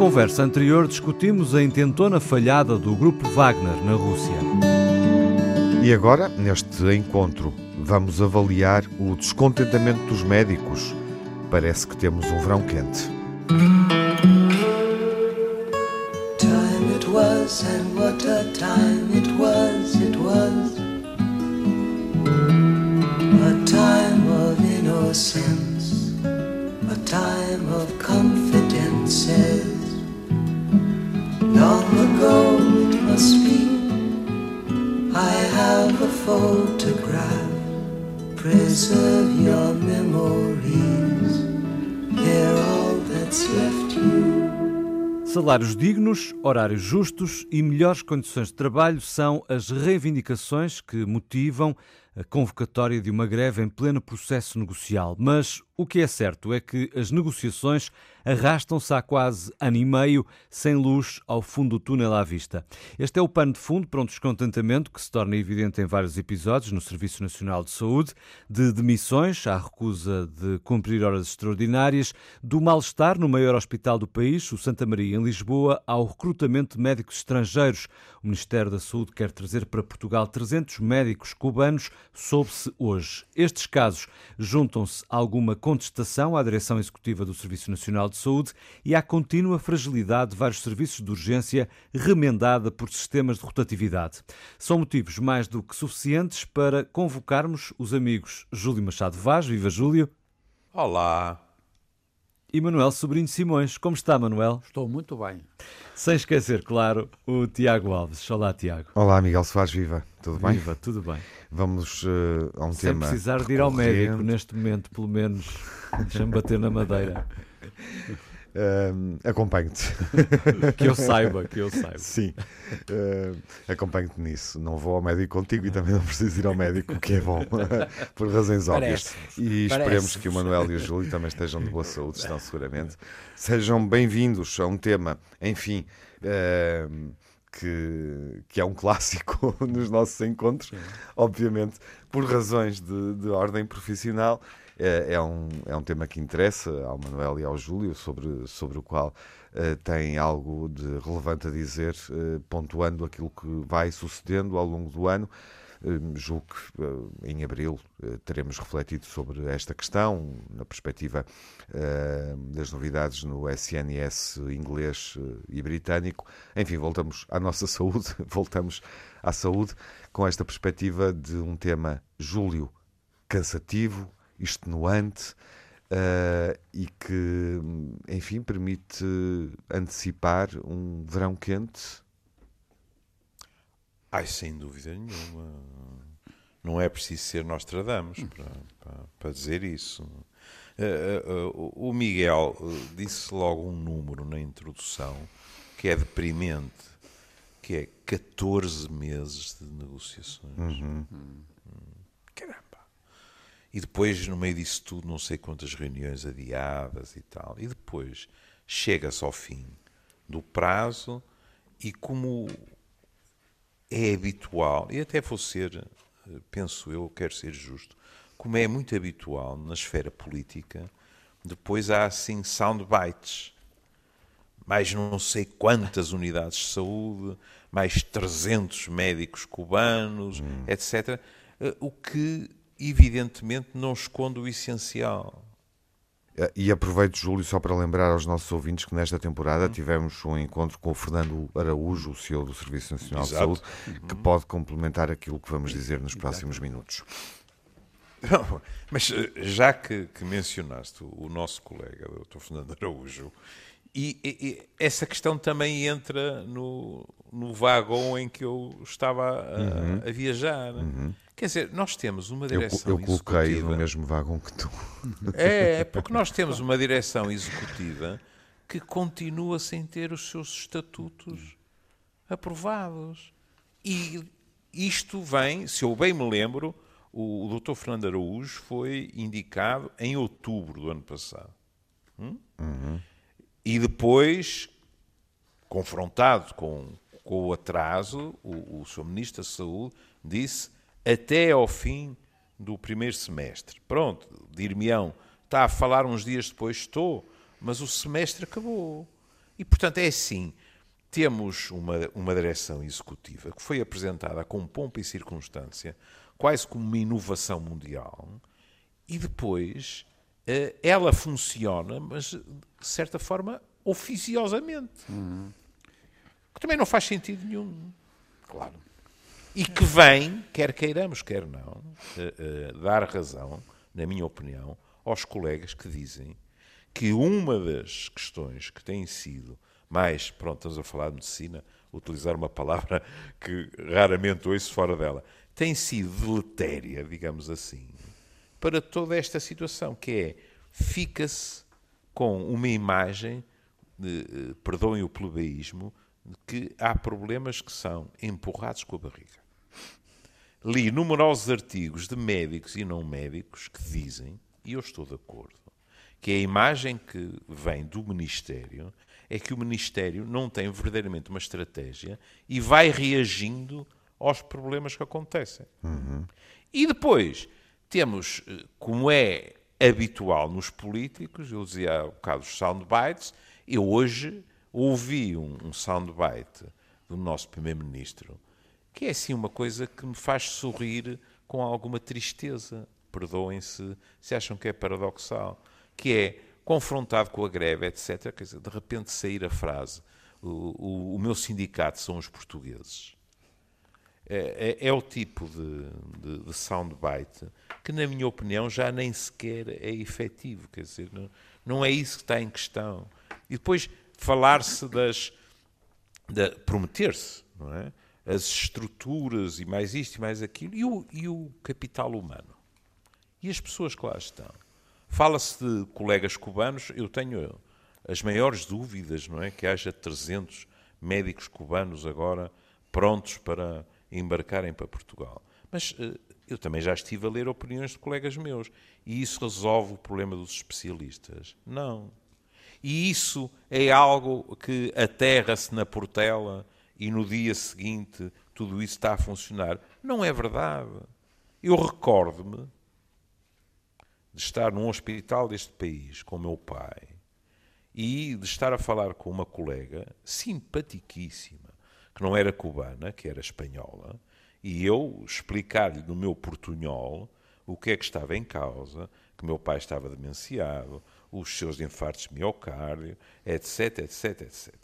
conversa anterior discutimos a intentona falhada do grupo Wagner na Rússia. E agora, neste encontro, vamos avaliar o descontentamento dos médicos. Parece que temos um verão quente. Salários dignos, horários justos e melhores condições de trabalho são as reivindicações que motivam a convocatória de uma greve em pleno processo negocial. Mas o que é certo é que as negociações arrastam-se há quase ano e meio, sem luz ao fundo do túnel à vista. Este é o pano de fundo para um descontentamento que se torna evidente em vários episódios no Serviço Nacional de Saúde, de demissões à recusa de cumprir horas extraordinárias, do mal-estar no maior hospital do país, o Santa Maria, em Lisboa, ao recrutamento de médicos estrangeiros. O Ministério da Saúde quer trazer para Portugal 300 médicos cubanos, soube-se hoje. Estes casos juntam-se a alguma contestação à direção executiva do Serviço Nacional de Saúde e à contínua fragilidade de vários serviços de urgência remendada por sistemas de rotatividade. São motivos mais do que suficientes para convocarmos os amigos Júlio Machado Vaz. Viva Júlio! Olá! E Manuel Sobrinho Simões. Como está, Manuel? Estou muito bem. Sem esquecer, claro, o Tiago Alves. Olá, Tiago. Olá, Miguel Soares, viva. Tudo bem? Viva, tudo bem. Vamos uh, a um Sem tema. Sem precisar de ir ao médico neste momento, pelo menos. Deixa-me bater na madeira. Uh, acompanho-te. que eu saiba, que eu saiba. Sim, uh, acompanho-te nisso. Não vou ao médico contigo e também não preciso ir ao médico, o que é bom, por razões óbvias. E esperemos que o Manuel e o Júlio também estejam de boa saúde, estão seguramente. Sejam bem-vindos a um tema, enfim. Uh, que, que é um clássico nos nossos encontros, obviamente, por razões de, de ordem profissional, é, é, um, é um tema que interessa ao Manuel e ao Júlio, sobre, sobre o qual uh, tem algo de relevante a dizer, uh, pontuando aquilo que vai sucedendo ao longo do ano. Uh, julgo que uh, em abril teremos refletido sobre esta questão, na perspectiva das novidades no SNS inglês e britânico. Enfim, voltamos à nossa saúde, voltamos à saúde com esta perspectiva de um tema, Júlio, cansativo, extenuante uh, e que, enfim, permite antecipar um verão quente? Ai, sem dúvida nenhuma. Não é preciso ser Nostradamus para, para, para dizer isso. Uh, uh, o Miguel disse logo um número na introdução que é deprimente, que é 14 meses de negociações. Uhum. Hum. E depois, no meio disso tudo, não sei quantas reuniões adiadas e tal. E depois chega-se ao fim do prazo e como é habitual, e até vou ser, penso eu, quero ser justo, como é muito habitual na esfera política, depois há assim soundbites. Mais não sei quantas unidades de saúde, mais 300 médicos cubanos, hum. etc. O que evidentemente não esconde o essencial. Eh, e aproveito, Júlio, só para lembrar aos nossos ouvintes que nesta temporada uhum. tivemos um encontro com o Fernando Araújo, o CEO do Serviço Nacional Exato. de Saúde, uhum. que pode complementar aquilo que vamos dizer nos próximos minutos. Não, mas eh, já que, que, mencionaste o nosso colega, o Dr. Fernando Araújo, e, e, e, essa questão também entra no, no vagão em que eu estava a, uhum. a viajar. Uhum. Quer dizer, nós temos uma direção Eu, eu coloquei no mesmo vagão que tu. É, é, porque nós temos uma direção executiva que continua sem ter os seus estatutos aprovados. E isto vem, se eu bem me lembro, o, o Dr. Fernando Araújo foi indicado em outubro do ano passado. Hum? Uhum. E depois, confrontado com, com o atraso, o, o Sr. Ministro da Saúde disse até ao fim do primeiro semestre. Pronto, dir-me-ão, está a falar uns dias depois, estou, mas o semestre acabou. E, portanto, é assim. Temos uma, uma direção executiva que foi apresentada com pompa e circunstância, quase como uma inovação mundial, e depois ela funciona, mas de certa forma oficiosamente. Uhum. Que também não faz sentido nenhum. Claro. E que vem, quer queiramos, quer não, uh, uh, dar razão, na minha opinião, aos colegas que dizem que uma das questões que tem sido mais, pronto, estamos a falar de medicina, utilizar uma palavra que raramente ouço fora dela, tem sido deletéria, digamos assim, para toda esta situação, que é, fica-se com uma imagem, de, eh, perdoem o plebeísmo, de que há problemas que são empurrados com a barriga. Li numerosos artigos de médicos e não médicos que dizem, e eu estou de acordo, que a imagem que vem do Ministério é que o Ministério não tem verdadeiramente uma estratégia e vai reagindo aos problemas que acontecem. Uhum. E depois temos, eh, como é habitual nos políticos, eu dizia há um bocado os soundbites, eu hoje ouvi um, um soundbite do nosso Primeiro-Ministro que é assim uma coisa que me faz sorrir com alguma tristeza. Perdoem-se se acham que é paradoxal. Que é, confrontado com a greve, etc., quer dizer, de repente sair a frase o, o, o meu sindicato são os portugueses. É, é, é o tipo de, de, de, soundbite que, na minha opinião, já nem sequer é efetivo. Quer dizer, não, não é isso que está em questão. E depois falar-se das. De, prometer-se, não é? as estruturas e mais isto e mais aquilo, e o, e o capital humano. E as pessoas que lá estão. Fala-se de colegas cubanos, eu tenho as maiores dúvidas, não é? Que haja 300 médicos cubanos agora prontos para embarcarem para Portugal. Mas eh, eu também já estive a ler opiniões de colegas meus. E isso resolve o problema dos especialistas? Não. E isso é algo que aterra-se na portela e no dia seguinte tudo isso está a funcionar. Não é verdade. Eu recordo-me de estar num hospital deste país com o meu pai e de estar a falar com uma colega simpaticíssima, que não era cubana, que era espanhola, e eu explicar-lhe no meu portunhol o que é que estava em causa, que meu pai estava demenciado, os seus infartos de miocárdio, etc, etc, etc.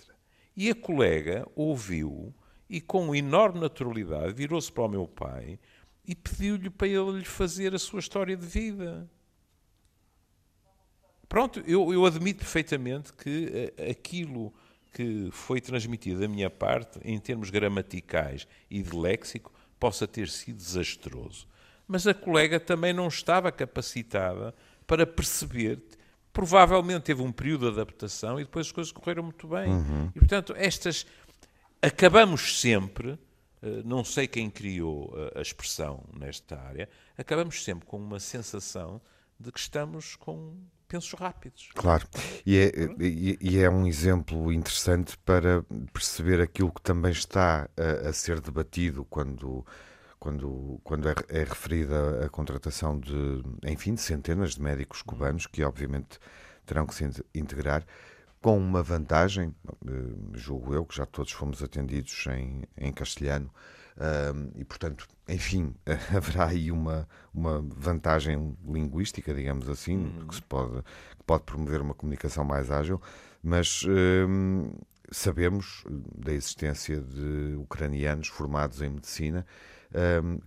E a colega ouviu e, com enorme naturalidade, virou-se para o meu pai e pediu-lhe para ele lhe fazer a sua história de vida. Pronto, eu, eu admito perfeitamente que uh, aquilo que foi transmitido da minha parte, em termos gramaticais e de léxico, possa ter sido desastroso. Mas a colega também não estava capacitada para perceber provavelmente teve um período de adaptação e depois as coisas correram muito bem. Uhum. E, portanto, estas. Acabamos sempre, eh, não sei quem criou a expressão nesta área, acabamos sempre com uma sensação de que estamos com pensos rápidos. Claro, e é, e, e é um exemplo interessante para perceber aquilo que também está a, a ser debatido quando quando, quando é, é, referida a contratação de, enfim, de centenas de médicos cubanos que, obviamente, terão que se integrar com uma vantagem, eh, julgo eu, que já todos fomos atendidos em, em castelhano, e, portanto, enfim, haverá aí uma, uma vantagem linguística, digamos assim, uhum. que, se pode, que pode promover uma comunicação mais ágil, mas sabemos da existência de ucranianos formados em medicina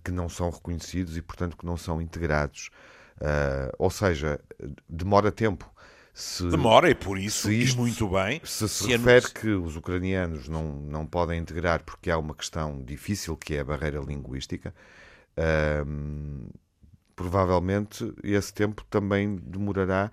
que não são reconhecidos e, portanto, que não são integrados. Uh, ou seja, demora tempo. Se, demora, e por isso, isto, e muito bem. Se se, se refere que os ucranianos não, não podem integrar porque há uma questão difícil que é a barreira linguística, provavelmente esse tempo também demorará.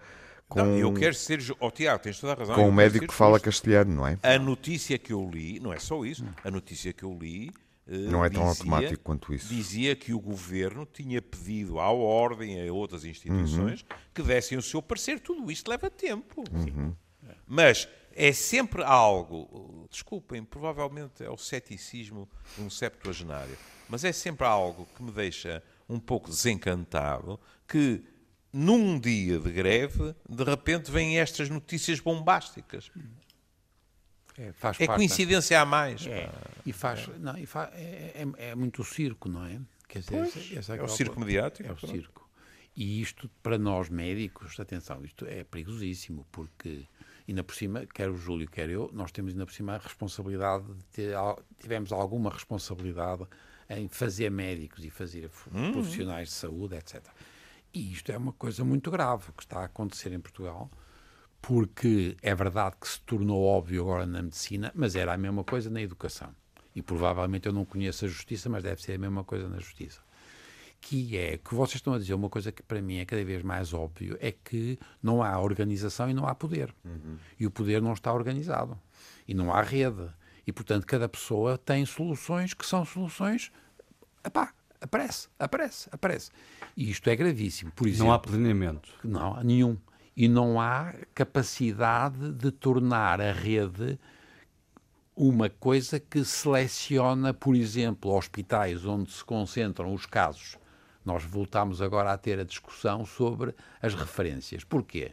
Com, não, eu quero ser. Oh, Tiago, tens toda a razão. Com um médico que fala castelhano, não é? A notícia que eu li, não é só isso, a notícia que eu li não é tão dizia, automático quanto isso. Dizia que o governo tinha pedido à Ordem e a outras instituições uhum. que dessem o seu parecer. Tudo isto leva tempo. Uhum. Mas é sempre algo, desculpem, provavelmente é o ceticismo de um septuagenário, mas é sempre algo que me deixa um pouco desencantado que num dia de greve, de repente vêm estas notícias bombásticas. É, faz É coincidência a mais. É, e faz, não, e fa- é, é- é muito circo, não é? Quer dizer, Pois, essa- essa é o aquela circo mediático, É o circo. E isto, para nós médicos, atenção, isto é perigosíssimo, porque, ainda por cima, quer o Júlio, quer eu, nós temos ainda por cima a responsabilidade de ter, tivemos alguma responsabilidade em fazer médicos e fazer Hum. profissionais de saúde, etc. E isto é uma coisa muito grave que está a acontecer em Portugal, porque é verdade que se tornou óbvio agora na medicina, mas era a mesma coisa na educação. E provavelmente eu não conheço a justiça, mas deve ser a mesma coisa na justiça. Que é que vocês estão a dizer uma coisa que para mim é cada vez mais óbvio: é que não há organização e não há poder. E o poder não está organizado. E não há rede. E portanto cada pessoa tem soluções que são soluções. Epá, aparece, aparece, aparece. E isto é gravíssimo. Por exemplo, Não há planeamento. não, há nenhum. E não há capacidade de tornar a rede uma coisa que seleciona, por exemplo, hospitais onde se concentram os casos. Nós voltamos agora a ter a discussão sobre as referências. Porquê?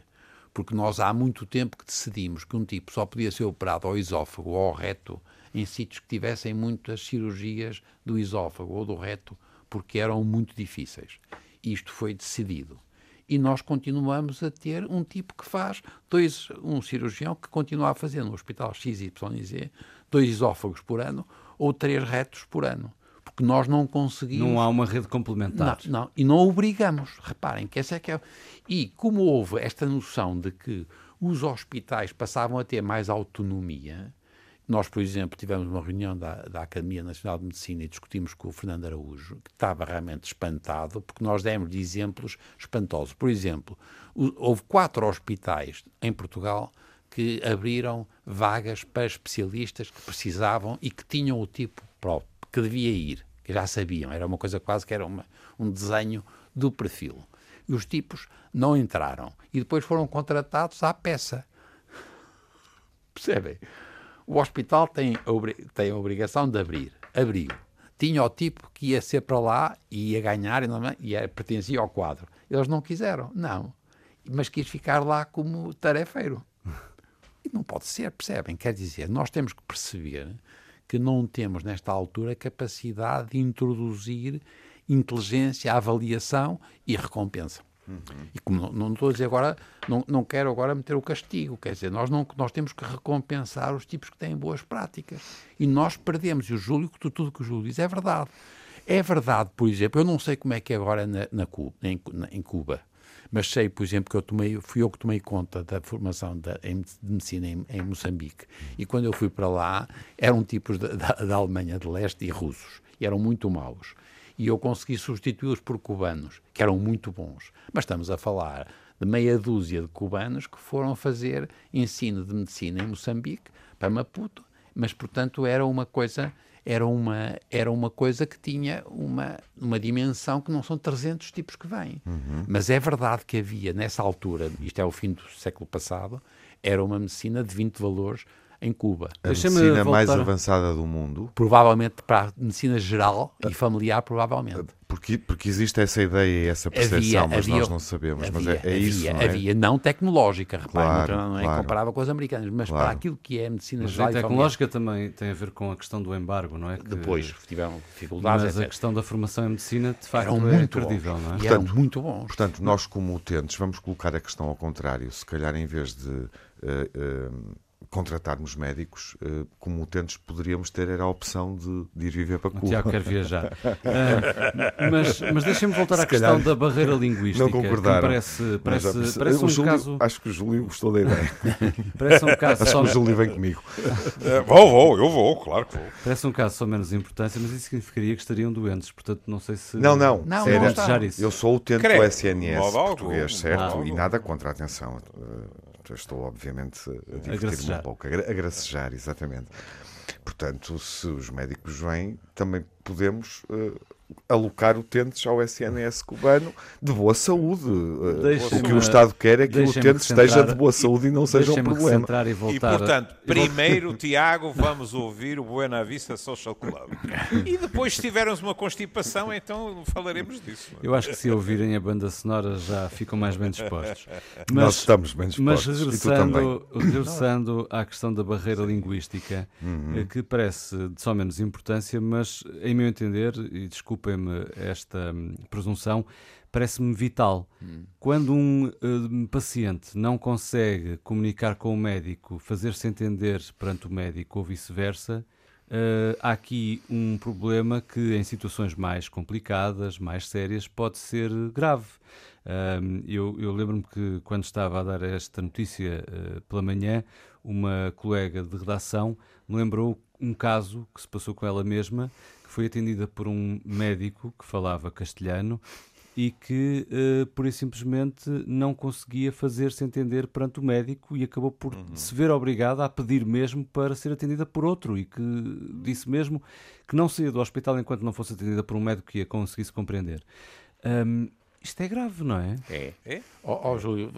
Porque nós há muito tempo que decidimos que um tipo só podia ser operado ao esófago ou ao reto em sítios que tivessem muitas cirurgias do esófago ou do reto, porque eram muito difíceis. Isto foi decidido. E nós continuamos a ter um tipo que faz dois, um cirurgião que continua a fazer no hospital XYZ dois esófagos por ano ou três retos por ano. Porque nós não conseguimos. Não há uma rede complementar. Não, não, e não obrigamos. Reparem que essa é que é. E como houve esta noção de que os hospitais passavam a ter mais autonomia, nós, por exemplo, tivemos uma reunião da, da Academia Nacional de Medicina e discutimos com o Fernando Araújo, que estava realmente espantado, porque nós demos de exemplos espantosos. Por exemplo, houve quatro hospitais em Portugal que abriram vagas para especialistas que precisavam e que tinham o tipo próprio, que devia ir, que já sabiam, era uma coisa quase que era uma, um desenho do perfil. E os tipos não entraram e depois foram contratados à peça. Percebem? O hospital tem tem a obrigação de abrir. Abriu. Tinha o tipo que ia ser para lá e ia ganhar e, não, é? e pertencia ao quadro. Eles não quiseram, não. Mas quis ficar lá como tarefeiro. E não pode ser, percebem? Quer dizer, nós temos que perceber que não temos, nesta altura, capacidade de introduzir inteligência, avaliação e recompensa. E como não, não estou a dizer agora, não, não quero agora meter o castigo, quer dizer, nós, não, nós temos que recompensar os tipos que têm boas práticas. E nós perdemos, e o Júlio, tudo que o Júlio diz é verdade. É verdade, por exemplo, eu não sei como é que é agora na, na Cuba, em, na- em Cuba, mas sei, por exemplo, que eu tomei, fui eu que tomei conta da formação da, em, de medicina em, em Moçambique. E quando eu fui para lá, eram tipos da, da Alemanha de Leste e russos. E eram muito maus. E eu consegui substituí-los por cubanos, que eram muito bons. Mas estamos a falar de meia dúzia de cubanos que foram fazer ensino de medicina em Moçambique, para Maputo, mas, portanto, era uma coisa era uma, era uma coisa que tinha uma, uma dimensão que não são 300 tipos que vêm. Mas é verdade que havia, nessa altura, isto é o fim do século passado, era uma medicina de 20 valores em Cuba. A medicina mais voltar- avançada do mundo, Provavelmente para a medicina geral e familiar, provavelmente. porque, porque existe essa ideia e essa percepção, mas havia- nós não sabemos. mas havia, é, é isso, havia, não é? havia, não tecnológica, reparem, Claro, não, não é claro. comparável com as americanas, mas Claro. para aquilo que é a medicina Mas geral a tecnológica também tem a ver com a questão do embargo, não é? Que- Depois tiveram dificuldades, Mas a questão da formação em medicina, de facto, Eram é muito bons. não é? E eram Portanto- muito bons. Portanto, nós como utentes vamos colocar a questão ao contrário. Se calhar em vez de eh, eh, contratarmos médicos, eh, como utentes poderíamos ter era a opção de, de ir viver para Cuba. Tiago quer viajar. Ah, mas mas deixem-me voltar à Se questão calhar da barreira linguística. Não concordaram. parece, Mas parece, já- parece o um Júlio- caso, Acho que o Júlio gostou da ideia. parece um caso Acho só, que o Júlio vem comigo. É, vou, vou, eu vou, claro que vou. parece um caso só menos importância, mas isso significaria que estariam doentes. Portanto, não sei se. Não, não. Não, se não isso. Eu sou utente Credo. do SNS Modo português, certo? modo E nada contra a atenção. Eu Estou, obviamente, a divertir-me um pouco. A, gra- a gracejar, exatamente. Portanto, se os médicos vêm, também podemos eh, alocar utentes ao SNS cubano de boa saúde. Eh, o que o Estado quer é que o utente esteja de boa saúde e não seja um problema. e E portanto, primeiro, Tiago, vamos ouvir o Buena Vista Social Club. E depois, se tivermos uma constipação, então falaremos disso. Eu acho que se ouvirem a banda sonora já ficam mais bem dispostos. Nós estamos bem Mas dispostos. também. regressando, regressando à questão da barreira linguística, Uhum. eh, que parece de só menos importância, mas, em meu entender, e desculpem-me esta hum, presunção, parece-me vital. Quando um hum, paciente não consegue comunicar com o médico, fazer-se entender perante o médico ou vice-versa, eh, há aqui um problema que, em situações mais complicadas, mais sérias, pode ser grave. Ahm, eu eu lembro-me que, quando estava a dar esta notícia eh, pela manhã, uma colega de redação me lembrou um caso que se passou com ela mesma, foi atendida por um médico que falava castelhano e que, eh, pura e simplesmente, não conseguia fazer-se entender perante o médico e acabou por se ver obrigada a pedir mesmo para ser atendida por outro e que disse mesmo que não saía do hospital enquanto não fosse atendida por um médico que a conseguisse compreender. Ahm, isto é grave, não é? É. É? Ó ó, Júlio,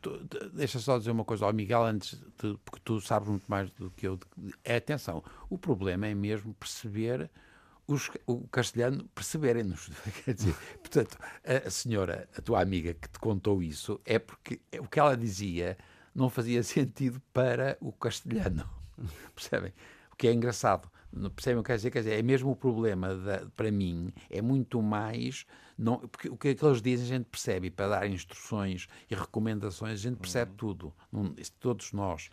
tu- tu- deixa só dizer uma coisa ao Miguel antes, de, porque tu sabes muito mais do que eu. É, atenção, o problema é mesmo perceber os, o castelhano perceberem-nos. Portanto, a, senhora, a tua amiga que te contou isso, é porque o que ela dizia não fazia sentido para o castelhano. Percebem? O que é engraçado. Percebem o que quer dizer? Quer dizer, é mesmo o problema, da- para mim, é muito mais. Não, porque o que é que eles dizem a gente percebe, e para dar instruções e recomendações a gente percebe tudo, Não- todos nós.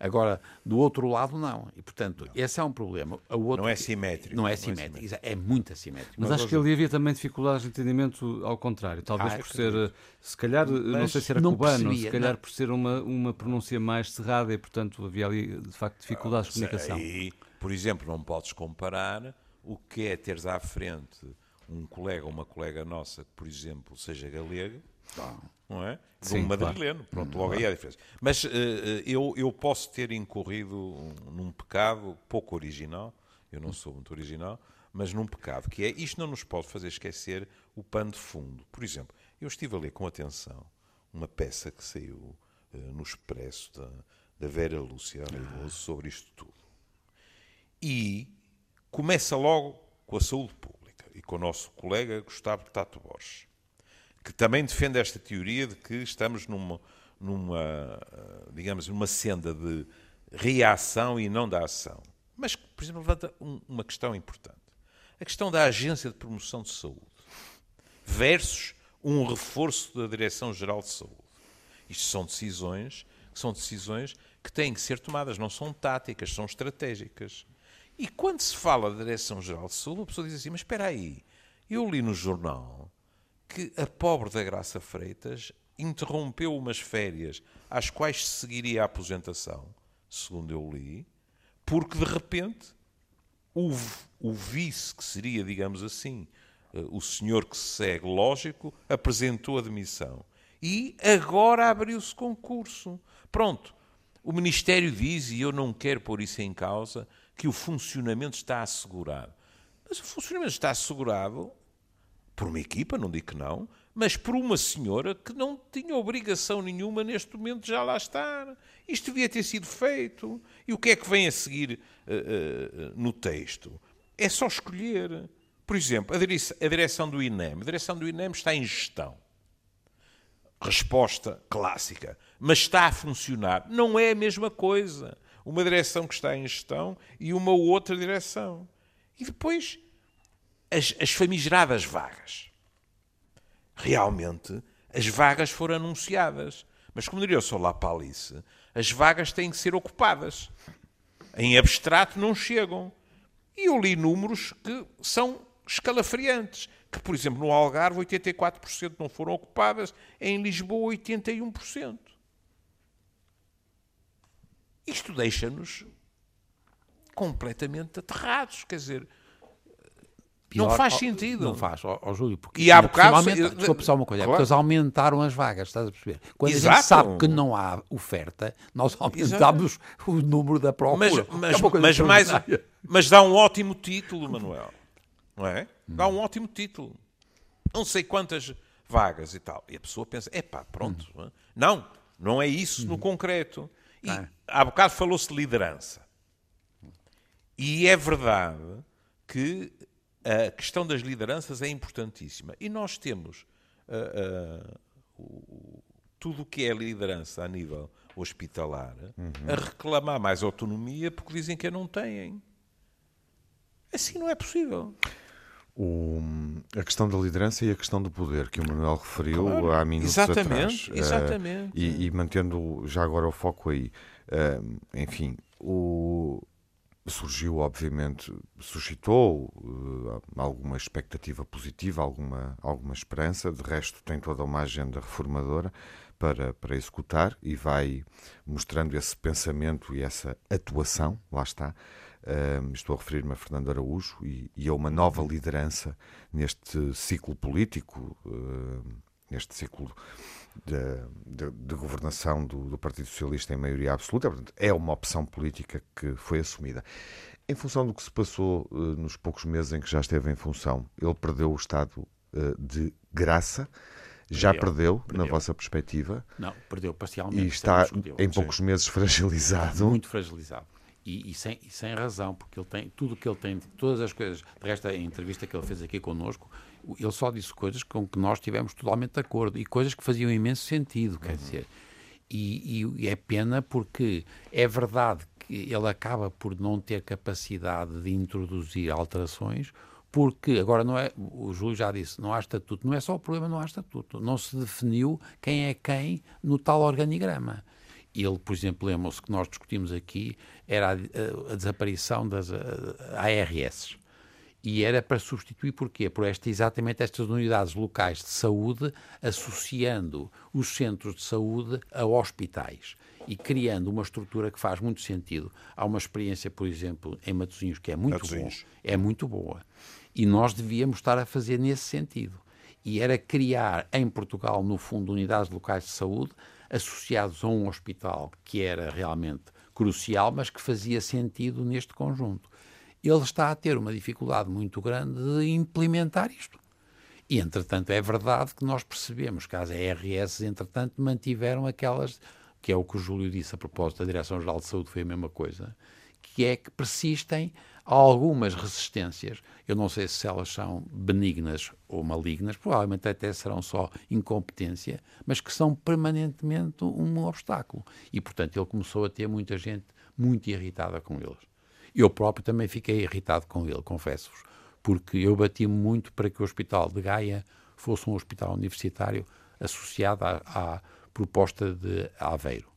Agora, do outro lado, não. E, portanto, esse é um problema. O outro, Não é simétrico. Não é Não é simétrico, é muito assimétrico. Mas acho que ali havia também dificuldades de entendimento ao contrário. Talvez Ah, por ser, se calhar, eh, não Mas sei se era não cubano, percebia, se calhar não. por ser uma, uma pronúncia mais cerrada e, portanto, havia ali, de facto, dificuldades de comunicação. Aí, por exemplo, não podes comparar o que é teres à frente um colega ou uma colega nossa que, por exemplo, seja galega, não é? De Sim, um madrileno. Pronto, logo aí é a diferença. Mas eh, eu, eu posso ter incorrido um- num pecado pouco original, eu não sou muito original, mas num pecado, que é, isto não nos pode fazer esquecer o pano de fundo. Por exemplo, eu estive a ler com atenção uma peça que saiu eh, no Expresso da, da Vera Lúcia Arreiloso sobre isto tudo. E começa logo com a saúde pública e com o nosso colega Gustavo Tato Borges, que também defende esta teoria de que estamos numa, numa eh, digamos, numa senda de reação e não da ação. Mas, por exemplo, levanta um- uma questão importante. A questão da Agência de Promoção de Saúde versus um reforço da Direção-Geral de Saúde. Isto são decisões que são decisões que têm que ser tomadas, não são táticas, são estratégicas. E quando se fala da Direção-Geral de Saúde, a pessoa diz assim, mas espera aí, eu li no jornal que a pobre da Graça Freitas interrompeu umas férias às quais se seguiria a aposentação, segundo eu li, porque de repente o, o vice, que seria, digamos assim, eh, o senhor que se segue lógico, apresentou a demissão. E agora abriu-se concurso. Pronto. O Ministério diz, e eu não quero pôr isso em causa, que o funcionamento está assegurado. Mas o funcionamento está assegurado por uma equipa, não digo que não, mas por uma senhora que não tinha obrigação nenhuma neste momento já lá estar. Isto devia ter sido feito. E o que é que vem a seguir eh, eh, no texto? É só escolher. Por exemplo, a direção do INEM. A direção do INEM está em gestão. Resposta clássica. Mas está a funcionar. Não é a mesma coisa. Uma direção que está em gestão e uma outra direção. E depois as, as famigeradas vagas. Realmente, as vagas foram anunciadas. Mas, como diria o Solá Palice, as vagas têm que ser ocupadas. Em abstrato não chegam. E eu li números que são escalafriantes. Que, por exemplo, no Algarve 84% não foram ocupadas, em Lisboa 81%. Isto deixa-nos completamente aterrados. Quer dizer, não Pior- faz ó, sentido. Não faz, ó, ó, Júlio. Porque E há bocado- Desculpa só uma coisa. é Claro. porque eles aumentaram as vagas, estás a perceber? Quando a Exato. gente sabe que não há oferta, nós aumentamos o número da procura. Mas, É mas, coisa mas, mais, mas dá um ótimo título, Manuel. não é? Dá um ótimo título. Não sei quantas vagas e tal. E a pessoa pensa, epá, pronto. Não, não é isso no concreto. E há bocado falou-se de liderança. E é verdade que a questão das lideranças é importantíssima. E nós temos uh, uh, o- tudo o que é liderança a nível hospitalar a reclamar mais autonomia porque dizem que a não têm. Assim não é possível. O- a questão da liderança e a questão do poder que o Manuel referiu Claro, há minutos exatamente, atrás. Exatamente. e, e mantendo já agora o foco aí. eh, enfim, o, surgiu, obviamente, suscitou eh, alguma expectativa positiva, alguma, alguma esperança. De resto, tem toda uma agenda reformadora para, para executar e vai mostrando esse pensamento e essa atuação, lá está. Um, estou a referir-me a Fernando Araújo e, e a uma nova liderança neste ciclo político, uh, neste ciclo de, de- governação do, do Partido Socialista em maioria absoluta. Portanto, é uma opção política que foi assumida. Em função do que se passou uh, nos poucos meses em que já esteve em função, ele perdeu o estado uh, de graça. Já Perdeu, perdeu, na vossa perspectiva, Não, perdeu parcialmente. e está é indiscutível. em poucos meses fragilizado. muito fragilizado. E, e sem, e sem razão, porque ele tem tudo o que ele tem, todas as coisas. De resto, a entrevista que ele fez aqui connosco, ele só disse coisas com que nós tivemos totalmente de acordo e coisas que faziam imenso sentido, quer dizer. E, e- e é pena porque é verdade que ele acaba por não ter capacidade de introduzir alterações, porque agora não é, o Júlio já disse, não há estatuto, não é só o problema, não há estatuto, não se definiu quem é quem no tal organigrama. Ele, por exemplo, lembram-se que nós discutimos aqui, era a, a- a desaparição das a- ARS. E era para substituir porquê? Por esta, exatamente estas unidades locais de saúde, associando os centros de saúde a hospitais e criando uma estrutura que faz muito sentido. Há uma experiência, por exemplo, em Matosinhos que é muito boa. Matosinhos. É muito boa. E nós devíamos estar a fazer nesse sentido. E era criar em Portugal, no fundo, unidades locais de saúde associados a um hospital que era realmente crucial, mas que fazia sentido neste conjunto. Ele está a ter uma dificuldade muito grande de implementar isto. E, entretanto, é verdade que nós percebemos que as ARS, entretanto, mantiveram aquelas, que é o que o Júlio disse a propósito da Direção-Geral de Saúde, foi a mesma coisa, que é que persistem algumas resistências. Eu não sei se elas são benignas ou malignas, provavelmente até serão só incompetência, mas que são permanentemente um obstáculo. E, portanto, ele começou a ter muita gente muito irritada com eles. Eu próprio também fiquei irritado com ele, confesso-vos, porque eu bati muito para que o Hospital de Gaia fosse um hospital universitário associado à, à proposta de Aveiro.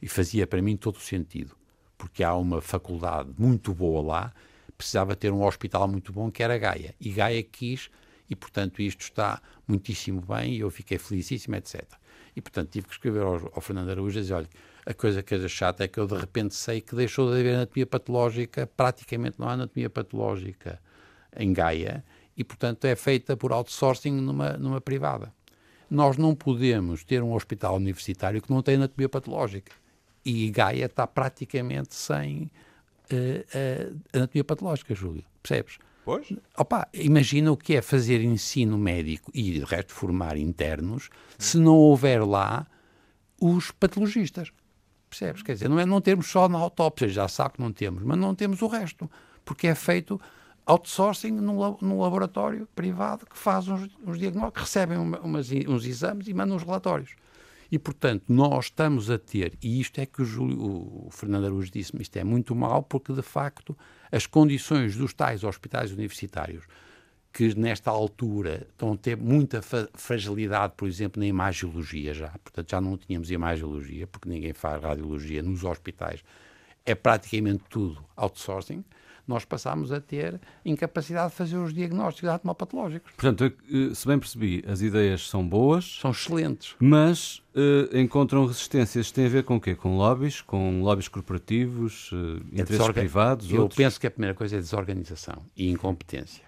E fazia para mim todo o sentido, porque há uma faculdade muito boa lá, precisava ter um hospital muito bom que era Gaia. E Gaia quis, e portanto isto está muitíssimo bem, e eu fiquei felicíssimo, etc. E portanto tive que escrever ao, ao Fernando Araújo e dizer, olha, a coisa que é chata é que eu de repente sei que deixou de haver anatomia patológica, praticamente não há anatomia patológica em Gaia, e portanto é feita por outsourcing numa, numa privada. Nós não podemos ter um hospital universitário que não tem anatomia patológica. E Gaia está praticamente sem eh, eh, anatomia patológica, Júlio. Percebes? Pois? Opa, imagina o que é fazer ensino médico e, de resto, formar internos se não houver lá os patologistas. Percebes? Quer dizer, não é não termos só na autópsia, já sabe que não temos, mas não temos o resto, porque é feito outsourcing num, la- num laboratório privado que faz uns, uns diagnósticos, recebem uma- umas uns exames e mandam os relatórios. E, portanto, nós estamos a ter, e isto é que o, o Fernando Araújo disse-me, isto é muito mal, porque, de facto, as condições dos tais hospitais universitários, que nesta altura estão a ter muita fragilidade, por exemplo, na imagiologia já, portanto já não tínhamos imagiologia, porque ninguém faz radiologia nos hospitais, é praticamente tudo outsourcing, nós passámos a ter incapacidade de fazer os diagnósticos atomopatológicos. Portanto, eh, se bem percebi, as ideias são boas, São excelentes. mas eh, encontram resistências. Tem a ver com o quê? Com lobbies? Com lobbies corporativos? É interesses desorga- privados? Eu outros? penso que a primeira coisa é desorganização e incompetência.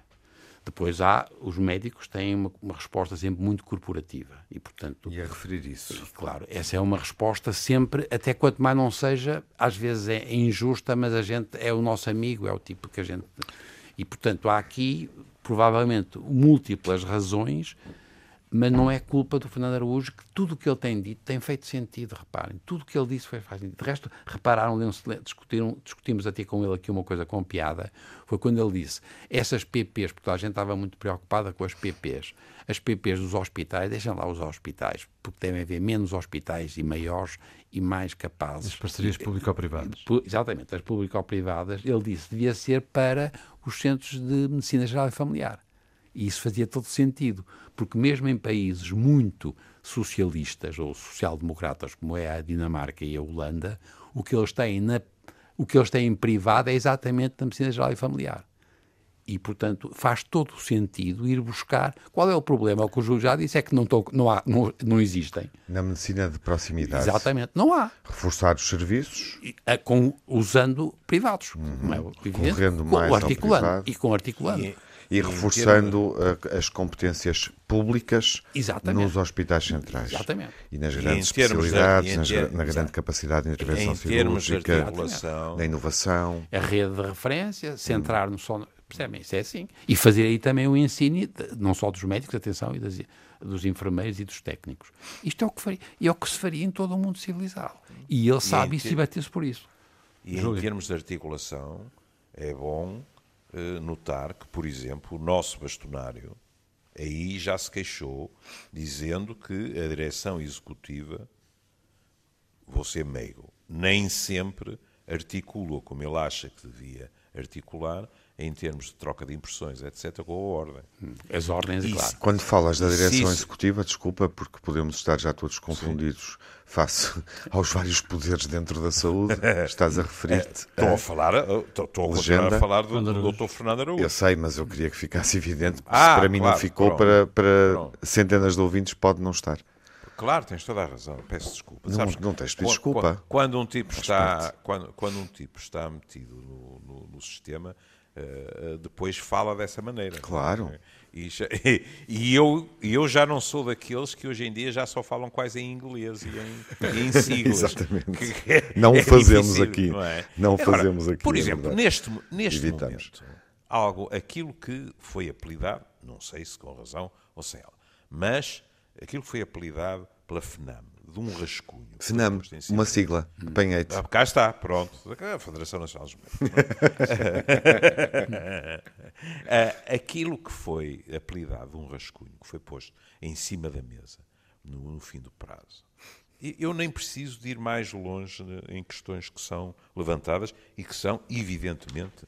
Depois há, os médicos têm uma, uma resposta sempre muito corporativa e, portanto, E a referir isso. Claro, essa é uma resposta sempre, até quanto mais não seja, às vezes é injusta, mas a gente é o nosso amigo, é o tipo que a gente. E, portanto, há aqui, provavelmente, múltiplas razões mas não é culpa do Fernando Araújo que tudo o que ele tem dito tem feito sentido, reparem. Tudo o que ele disse foi faz sentido. De resto, repararam, discutiram, discutimos até com ele aqui uma coisa com piada, foi quando ele disse essas PPs, porque a gente estava muito preocupada com as PPs, as PPs dos hospitais, deixem lá os hospitais, porque devem haver menos hospitais e maiores e mais capazes. As parcerias público-privadas. Exatamente, as público-privadas. Ele disse devia ser para os centros de medicina geral e familiar. E isso fazia todo sentido, porque mesmo em países muito socialistas ou social-democratas, como é a Dinamarca e a Holanda, o que eles têm na, o que eles têm em privado é exatamente na medicina geral e familiar. E, portanto, faz todo o sentido ir buscar. Qual é o problema? O que o Júlio já disse é que não, tô, não, há, não, não existem. Na medicina de proximidade. Exatamente, não há. Reforçar os serviços. E, a, com, usando privados. Uhum. Não é evidente? Correndo mais com, articulando, E com articulando. E, e reforçando a, as competências públicas Exatamente. nos hospitais centrais. Exatamente. E nas grandes e especialidades, nas, na grande capacidade de intervenção cirúrgica, da inovação. A rede de referência, centrar no só. Percebem? Isso é assim. E fazer aí também o ensino, não só dos médicos, atenção, e das, dos enfermeiros e dos técnicos. Isto é o que faria, é o que se faria em todo o mundo civilizado. E ele sabe e isso ter... e bater-se por isso. E em termos de articulação, é bom eh, notar que, por exemplo, o nosso bastonário aí já se queixou, dizendo que a direção executiva, vou ser meigo, nem sempre articula como ele acha que devia articular em termos de troca de impressões, etc., com a ordem. As ordens, Isso, claro. Quando falas da direção Isso. executiva, desculpa, porque podemos estar já todos confundidos Sim. face aos vários poderes dentro da saúde, estás a referir-te. Estou a, a falar, estou a, a falar do, do Dr. Fernando Araújo. Eu sei, mas eu queria que ficasse evidente, ah, para mim claro, não ficou, para, para centenas de ouvintes pode não estar. Claro, tens toda a razão. Peço desculpa. Não, Sabes, não tens de pedir desculpa. Quando, um tipo está, quando, quando, um tipo está metido no, no, no sistema, uh, depois fala dessa maneira. Claro. E, e, eu, eu já não sou daqueles que hoje em dia já só falam quase em inglês e em, em siglas. Exatamente. É, não é fazemos difícil, aqui. Não, é? não Agora, fazemos aqui. Por é exemplo, neste, neste momento, algo, aquilo que foi apelidado, não sei se com razão ou sem ela, mas aquilo que foi apelidado pela FNAM, de um rascunho. FNAM, uma sigla, apanhei-te. Ah, cá está, pronto. A Federação Nacional dos Médicos. Ah, aquilo que foi apelidado de um rascunho, que foi posto em cima da mesa, no, no fim do prazo, eu nem preciso de ir mais longe em questões que são levantadas e que são, evidentemente,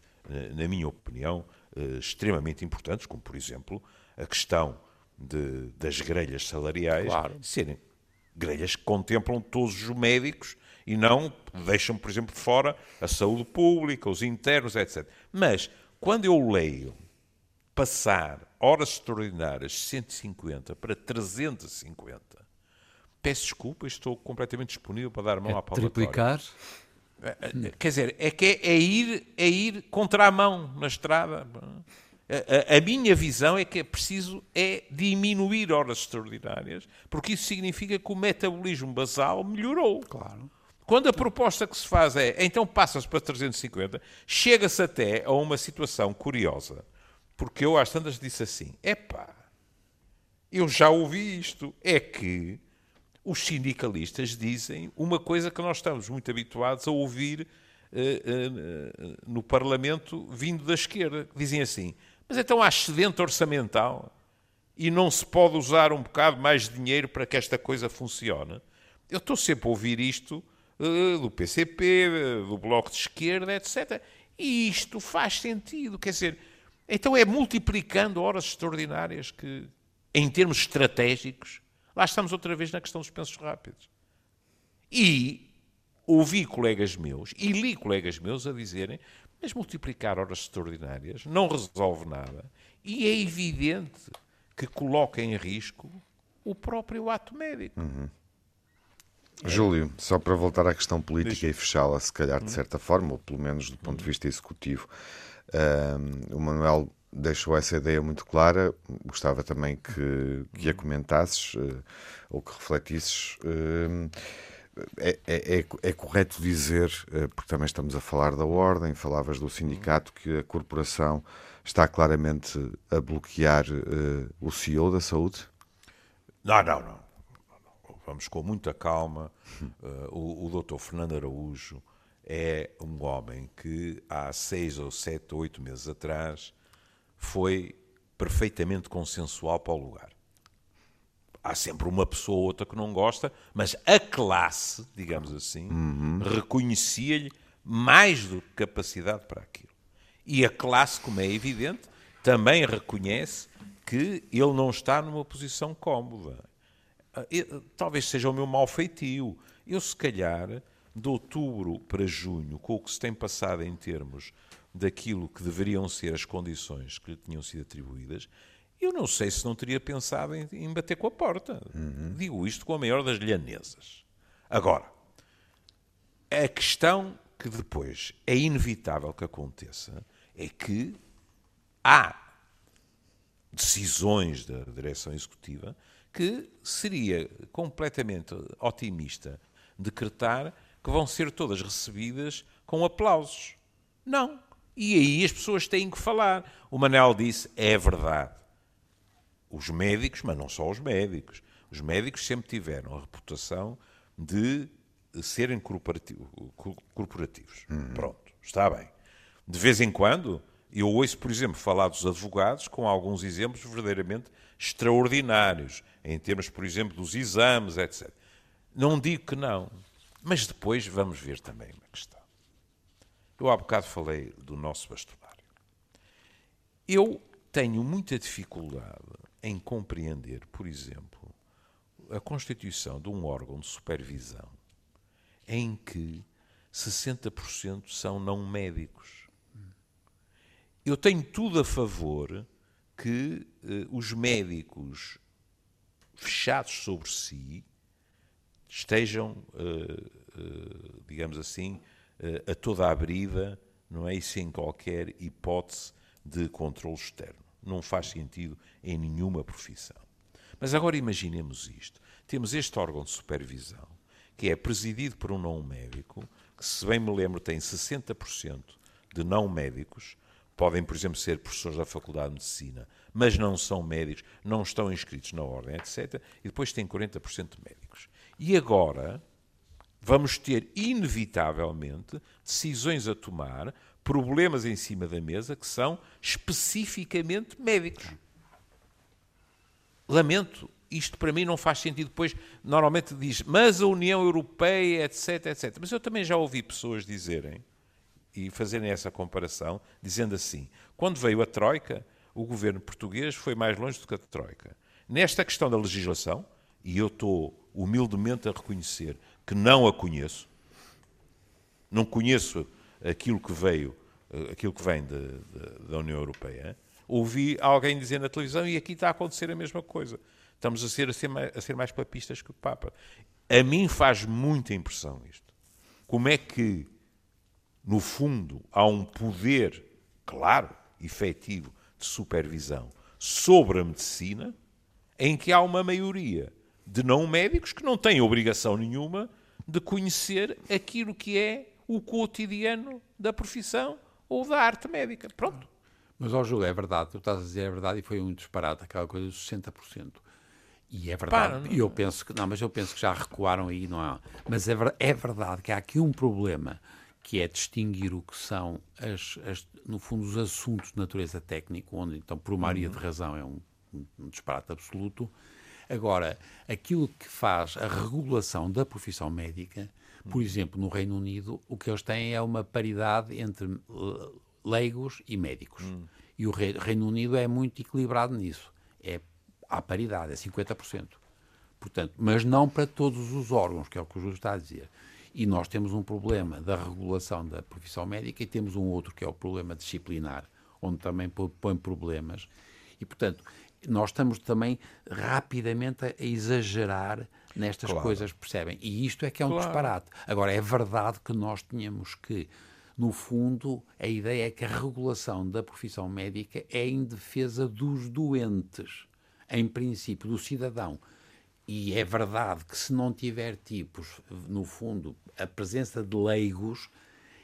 na minha opinião, eh, extremamente importantes, como, por exemplo, a questão de, das grelhas salariais claro. serem grelhas que contemplam todos os médicos e não deixam, por exemplo, fora a saúde pública, os internos, etc. Mas, quando eu leio passar horas extraordinárias de 150 para 350, peço desculpa, estou completamente disponível para dar a mão é à palmatória. Triplicar? É, é, quer dizer, é que é, é, ir, é ir contra a mão na estrada. A, a, minha visão é que é preciso é diminuir horas extraordinárias, porque isso significa que o metabolismo basal melhorou. Claro. Quando a proposta que se faz é, então passa-se para 350, chega-se até a uma situação curiosa. Porque eu às tantas disse assim, epá, eu já ouvi isto, é que os sindicalistas dizem uma coisa que nós estamos muito habituados a ouvir uh, uh, no Parlamento vindo da esquerda. Dizem assim, mas então há excedente orçamental e não se pode usar um bocado mais de dinheiro para que esta coisa funcione? Eu estou sempre a ouvir isto uh, do PCP, uh, do Bloco de Esquerda, etc. E isto faz sentido. Quer dizer, então é multiplicando horas extraordinárias que, em termos estratégicos, lá estamos outra vez na questão dos pensos rápidos. E ouvi colegas meus e li colegas meus a dizerem mas multiplicar horas extraordinárias não resolve nada e é evidente que coloca em risco o próprio ato médico. Uhum. É. Júlio, só para voltar à questão política e fechá-la, se calhar de uhum. certa forma, ou pelo menos do ponto de vista executivo, um, o Manuel deixou essa ideia muito clara. Gostava também que, que a comentasses uh, ou que refletisses. Uh, é, é, é, é correto dizer, eh, porque também estamos a falar da ordem, falavas do sindicato, que a corporação está claramente a bloquear uh, o CEO da saúde? Não, não, não. Vamos com muita calma. Uh, o, o doutor Fernando Araújo é um homem que há seis ou sete oito meses atrás foi perfeitamente consensual para o lugar. Há sempre uma pessoa ou outra que não gosta, mas a classe, digamos assim, uhum. reconhecia-lhe mais do que capacidade para aquilo. E a classe, como é evidente, também reconhece que ele não está numa posição cómoda. Ah, talvez seja o meu mau feitio. Eu, se calhar, de outubro para junho, com o que se tem passado em termos daquilo que deveriam ser as condições que lhe tinham sido atribuídas, eu não sei se não teria pensado em, em bater com a porta. Uhum. Digo isto com a maior das lhanesas. Agora, a questão que depois é inevitável que aconteça é que há decisões da direção executiva que seria completamente otimista decretar que vão ser todas recebidas com aplausos. Não. E aí as pessoas têm que falar. O Manel disse: é verdade. Os médicos, mas não só os médicos, os médicos sempre tiveram a reputação de serem corporativos. Hum. Pronto, está bem. De vez em quando, eu ouço, por exemplo, falar dos advogados com alguns exemplos verdadeiramente extraordinários, em termos, por exemplo, dos exames, etc. Não digo que não, mas depois vamos ver também uma questão. Eu há bocado falei do nosso bastonário. Eu tenho muita dificuldade em compreender, por exemplo, a constituição de um órgão de supervisão em que 60% são não médicos. Eu tenho tudo a favor que eh, os médicos fechados sobre si estejam, eh, eh, digamos assim, a toda a brida, não é? E sem qualquer hipótese de controle externo. Não faz sentido em nenhuma profissão. Mas agora imaginemos isto. Temos este órgão de supervisão, que é presidido por um não médico, que, se bem me lembro, tem 60% de não médicos, podem, por exemplo, ser professores da Faculdade de Medicina, mas não são médicos, não estão inscritos na ordem, etc. E depois tem 40% de médicos. E agora vamos ter, inevitavelmente, decisões a tomar, problemas em cima da mesa que são especificamente médicos. Lamento, isto para mim não faz sentido. Depois, normalmente diz, mas a União Europeia, etc, etc. Mas eu também já ouvi pessoas dizerem e fazerem essa comparação, dizendo assim: quando veio a Troika, o governo português foi mais longe do que a Troika. Nesta questão da legislação, e eu estou humildemente a reconhecer que não a conheço, não conheço aquilo que veio, aquilo que vem de, de, da União Europeia, ouvi alguém dizer na televisão e aqui está a acontecer a mesma coisa. Estamos a ser, a ser, mais, a ser mais papistas que o Papa. A mim faz muita impressão isto. Como é que no fundo, há um poder, claro, efetivo, de supervisão sobre a medicina, em que há uma maioria de não médicos que não têm obrigação nenhuma de conhecer aquilo que é o cotidiano da profissão ou da arte médica. Pronto. Mas, ó Júlio, é verdade, tu estás a dizer é verdade e foi um disparate, aquela coisa dos 60%. E é verdade, e eu penso que, não, mas eu penso que já recuaram aí, não é? Mas é, é verdade que há aqui um problema que é distinguir o que são, as, as, no fundo, os assuntos de natureza técnica, onde, então, por maioria uhum. de razão, é um, um disparate absoluto. Agora, aquilo que faz a regulação da profissão médica, por exemplo, no Reino Unido, o que eles têm é uma paridade entre leigos e médicos. Uhum. E o Reino Unido é muito equilibrado nisso. É à paridade, é 50%. Portanto, mas não para todos os órgãos, que é o que o Júlio está a dizer. E nós temos um problema da regulação da profissão médica e temos um outro que é o problema disciplinar, onde também põe problemas. E, portanto, nós estamos também rapidamente a exagerar nestas claro. coisas, percebem? E isto é que é um claro. disparate. Agora, é verdade que nós tínhamos que, no fundo, a ideia é que a regulação da profissão médica é em defesa dos doentes, em princípio, do cidadão E é verdade que se não tiver tipos, no fundo, a presença de leigos,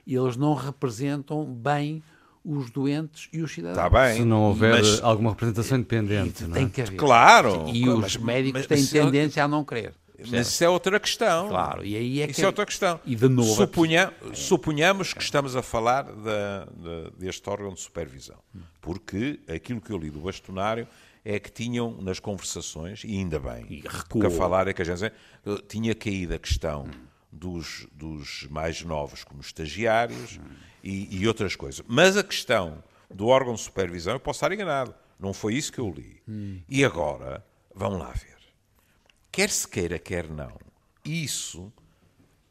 eles não representam bem os doentes e os cidadãos. Está bem. Se não houver mas- alguma representação independente, não é? Tem que haver. Claro. E Mas- os médicos mas- têm mas- tendência a não querer. Mas isso é outra questão. Claro, e aí é que Isso é outra questão. E de novo, Suponha- Suponhamos que estamos a falar da- da- deste órgão de supervisão. Porque aquilo que eu li do bastonário é que tinham nas conversações, e ainda bem, E recuou. a falar é que a gente eh, tinha caído a questão dos, dos mais novos como estagiários e, e outras coisas. Mas a questão do órgão de supervisão, eu posso estar enganado, não foi isso que eu li. E agora, vamos lá ver. Quer se queira, quer não, isso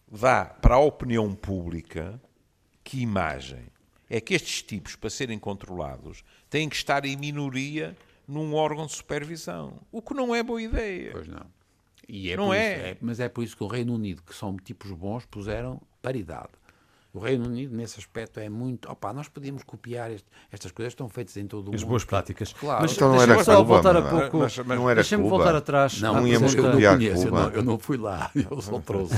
dá para a opinião pública que imagem é que estes tipos, para serem controlados, têm que estar em minoria num órgão de supervisão. O que não é boa ideia. Pois não. E é Não é. Isso, é. Mas é por isso que o Reino Unido, que são tipos bons, puseram paridade. O Reino Unido, nesse aspecto, é muito. Opa, nós podíamos copiar este- estas coisas, estão feitas em todo o As mundo. boas práticas. Claro. Mas Então não deixa-me era só Cuba, voltar a mas- pouco. mas- mas- Não era Deixa-me Cuba. voltar atrás. Não, Não íamos eu não copiar conheço, eu não, eu não fui lá, eu só trouxe.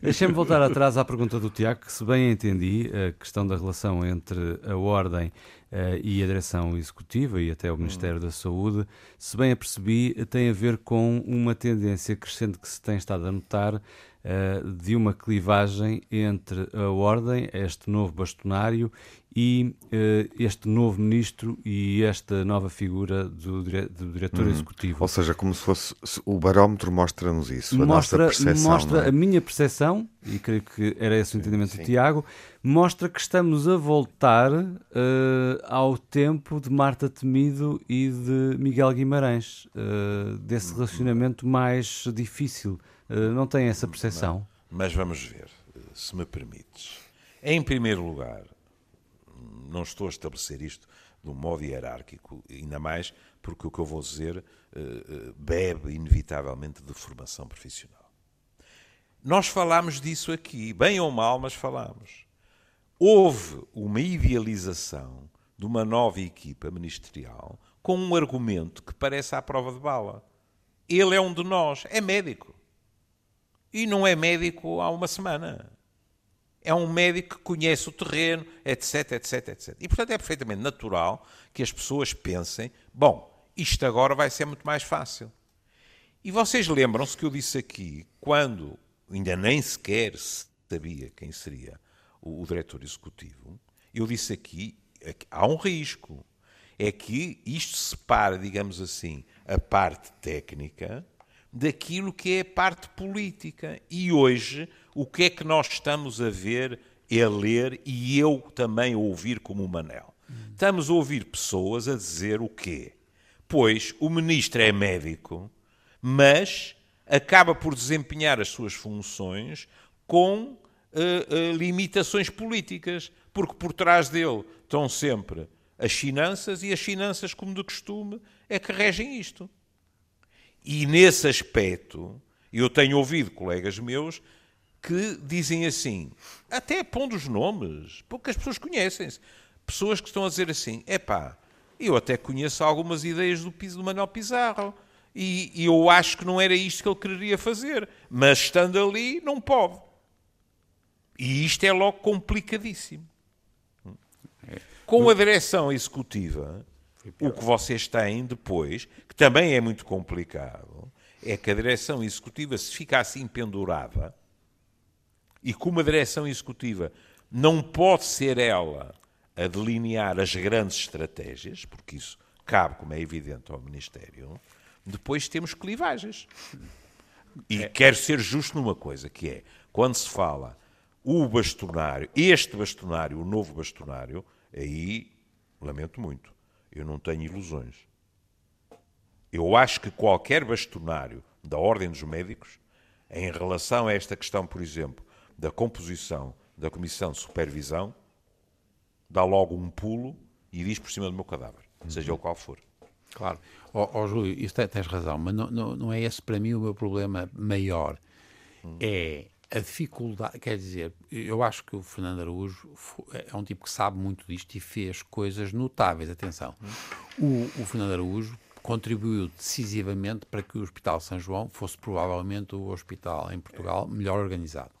Deixem-me voltar atrás à pergunta do Tiago, que se bem entendi, a questão da relação entre a Ordem eh, e a Direção Executiva e até o Ministério da Saúde, se bem a percebi, tem a ver com uma tendência crescente que se tem estado a notar eh, de uma clivagem entre a Ordem, este novo bastonário, e eh, este novo Ministro e esta nova figura do, dire- do Diretor Executivo Ou seja, como se fosse. se- O barómetro mostra-nos isso. A mostra, nossa percepção. mostra não é? a minha percepção, e creio que era esse o entendimento do Tiago, mostra que estamos a voltar eh, ao tempo de Marta Temido e de Miguel Guimarães, eh, desse relacionamento mais difícil. Eh, não tem essa percepção? Mas vamos ver, se me permites. Em primeiro lugar, não estou a estabelecer isto de um modo hierárquico, ainda mais porque o que eu vou dizer eh, eh, bebe inevitavelmente de formação profissional. Nós falámos disso aqui, bem ou mal, mas falámos. Houve uma idealização de uma nova equipa ministerial com um argumento que parece à prova de bala. Ele é um de nós, é médico. E não é médico há uma semana. É um médico que conhece o terreno, etc, etc, etc. E, portanto, é perfeitamente natural que as pessoas pensem: bom, isto agora vai ser muito mais fácil. E vocês lembram-se que eu disse aqui, quando ainda nem sequer se sabia quem seria o, o diretor executivo, eu disse aqui: é há um risco. É que isto separa, digamos assim, a parte técnica daquilo que é parte política. E hoje, o que é que nós estamos a ver, a ler e eu também a ouvir como o Manel? Estamos a ouvir pessoas a dizer o quê? Pois o ministro é médico, mas acaba por desempenhar as suas funções com eh, eh, limitações políticas, porque por trás dele estão sempre as finanças e as finanças, como de costume, é que regem isto. E nesse aspecto, eu tenho ouvido colegas meus que dizem assim, até pondo os nomes, porque as pessoas conhecem-se. Pessoas que estão a dizer assim, epá, eu até conheço algumas ideias do, do Manuel Pizarro e, e eu acho que não era isto que ele queria fazer, mas estando ali, não pode. E isto é logo complicadíssimo. Com a direção executiva, o que vocês têm depois, que também é muito complicado, é que a direção executiva, se fica assim pendurada, e como a direção executiva não pode ser ela a delinear as grandes estratégias, porque isso cabe, como é evidente, ao Ministério, depois temos clivagens. E quero ser justo numa coisa, que é, quando se fala o bastonário, este bastonário, o novo bastonário, aí lamento muito. Eu não tenho ilusões. Eu acho que qualquer bastonário da Ordem dos Médicos, em relação a esta questão, por exemplo, da composição da Comissão de Supervisão, dá logo um pulo e diz por cima do meu cadáver, seja ele qual for. Claro. Ó ó, Júlio, isso te- tens razão, mas não, não, não é esse para mim o meu problema maior. É a dificuldade, quer dizer, eu acho que o Fernando Araújo fo- é um tipo que sabe muito disto e fez coisas notáveis. Atenção, o, o Fernando Araújo contribuiu decisivamente para que o Hospital São João fosse provavelmente o hospital em Portugal melhor organizado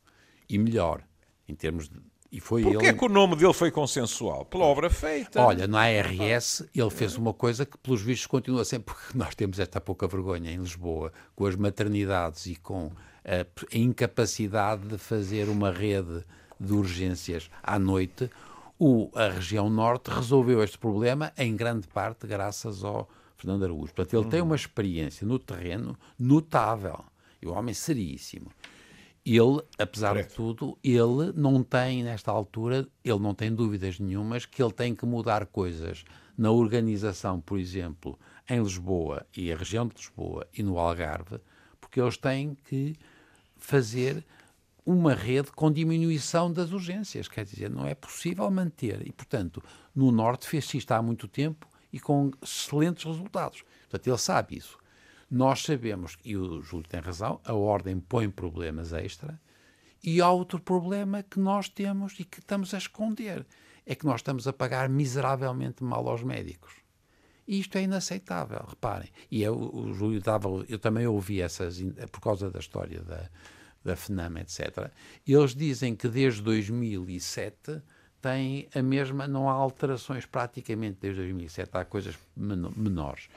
e melhor em termos de e foi Porquê ele é que o nome dele foi consensual? Pela obra feita. Olha, na ARS ele fez uma coisa que, pelos vistos, continua sempre, porque nós temos esta pouca vergonha em Lisboa, com as maternidades e com a, incapacidade de fazer uma rede de urgências à noite. O, a região norte resolveu este problema, em grande parte, graças ao Fernando Araújo. Portanto, ele tem uma experiência no terreno notável. E o homem seríssimo ele, apesar de tudo, ele não tem, nesta altura, ele não tem dúvidas nenhumas que ele tem que mudar coisas na organização, por exemplo, em Lisboa e a região de Lisboa e no Algarve, porque eles têm que fazer uma rede com diminuição das urgências. Quer dizer, não é possível manter. E, portanto, no Norte fez-se isto há muito tempo e com excelentes resultados. Portanto, ele sabe isso. Nós sabemos, e o Júlio tem razão, a ordem põe problemas extra, e há outro problema que nós temos e que estamos a esconder, é que nós estamos a pagar miseravelmente mal aos médicos. E isto é inaceitável, reparem. E eu, o Júlio dava, eu também ouvi essas, por causa da história da, da FNAM, etc. Eles dizem que desde 2007 tem a mesma, não há alterações praticamente desde 2007, há coisas menores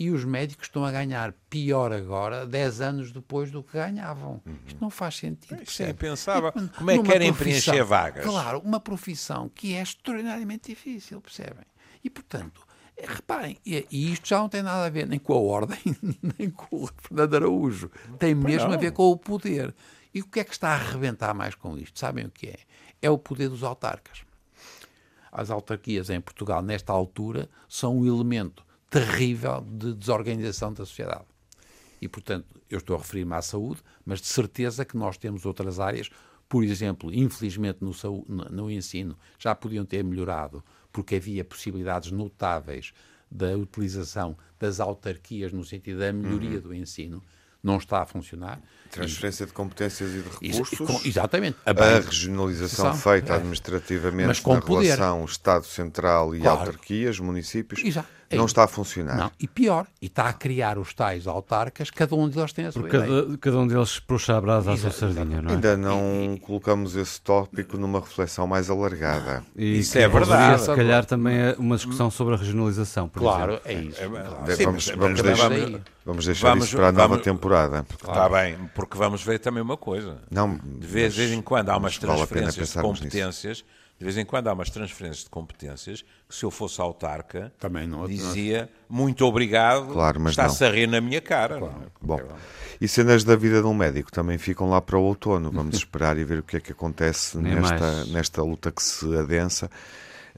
e os médicos estão a ganhar pior agora, 10 anos depois do que ganhavam. Uhum. Isto não faz sentido. Isto é impensável. Como é que querem preencher vagas? Claro, uma profissão que é extraordinariamente difícil, percebem? E, portanto, reparem, e, e isto já não tem nada a ver nem com a ordem, nem com o Fernando Araújo. Tem mesmo a ver com o poder. E o que é que está a arrebentar mais com isto? Sabem o que é? É o poder dos autarcas. As autarquias em Portugal, nesta altura, são um elemento terrível de desorganização da sociedade. E, portanto, eu estou a referir-me à saúde, mas de certeza que nós temos outras áreas, por exemplo, infelizmente no, no ensino já podiam ter melhorado, porque havia possibilidades notáveis da utilização das autarquias no sentido da melhoria uhum. do ensino não está a funcionar. Transferência e, de competências e de recursos. Com, exatamente. A, a regionalização feita é. administrativamente na poder. relação Estado Central e claro. autarquias, municípios. Exato não está a funcionar. Não, e pior, e está a criar os tais autarcas, cada um deles tem a sua Porque ideia. Cada, cada um deles puxa a brasa à sua sardinha, não é? Ainda não e, colocamos esse tópico numa reflexão mais alargada. E Isso é verdade. Se calhar também é uma discussão sobre a regionalização, por claro, exemplo. é isso. É, claro. Sim, vamos, vamos, deixar, vamos deixar vamos, isso para a nova vamos, temporada. Está bem, porque vamos ver também uma coisa. Não, de vez, em quando há umas transferências vale de competências nisso de vez em quando há umas transferências de competências que se eu fosse autarca Também não, dizia não. muito obrigado, claro, está-se a rir na minha cara. Claro. Bom, e cenas da vida de um médico também ficam lá para o outono. Vamos esperar e ver o que é que acontece nesta, nesta luta que se adensa.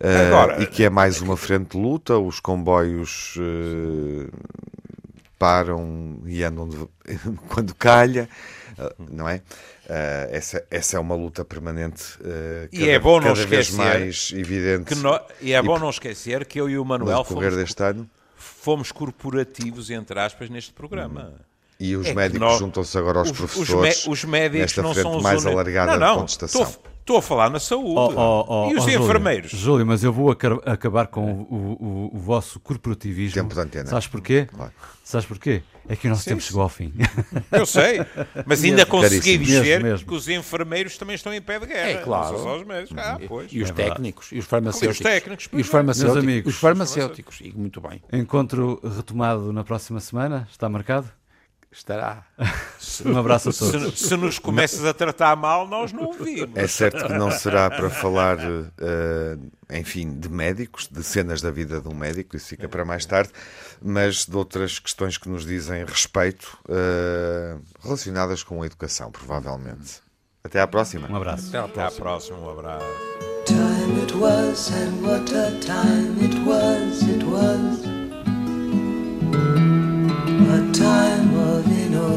Uh, Agora, e que é mais uma frente de luta, os comboios uh, param e andam de, quando calha, uh, não é? Uh, essa, essa é uma luta permanente uh, e é bom não esquecer mais evidente. No, e é bom não esquecer que eu e o Manuel fomos, deste ano. fomos corporativos, entre aspas, neste programa. E os é médicos juntam-se agora aos os, professores os, os médicos nesta não frente são mais alargada não, não, de contestação. Estou a falar na saúde. Oh, oh, oh, e os enfermeiros? Júlio, Júlio, mas eu vou acabar com o, o, o, vosso corporativismo. Tempo de antena. Sabes porquê? Claro. Sabes porquê? É que o nosso sim, tempo sim. chegou ao fim. Eu sei, mas ainda consegui dizer mesmo, que os enfermeiros também estão em pé de guerra. É claro. Ah, pois. E os é técnicos, e os farmacêuticos. E os técnicos, e os farmacêuticos. Amigos, os farmacêuticos. E muito bem. Encontro retomado na próxima semana. Está marcado? Estará. Um abraço a todos. Se, se, nos começas a tratar mal, nós não ouvimos. É certo que não será para falar, uh, enfim, de médicos, de cenas da vida de um médico, isso fica para mais tarde, mas de outras questões que nos dizem respeito, uh, relacionadas com a educação, provavelmente. Até à próxima. Um abraço. Até à próxima. Até à próxima. Um abraço. Time it was and what a time it was, it was.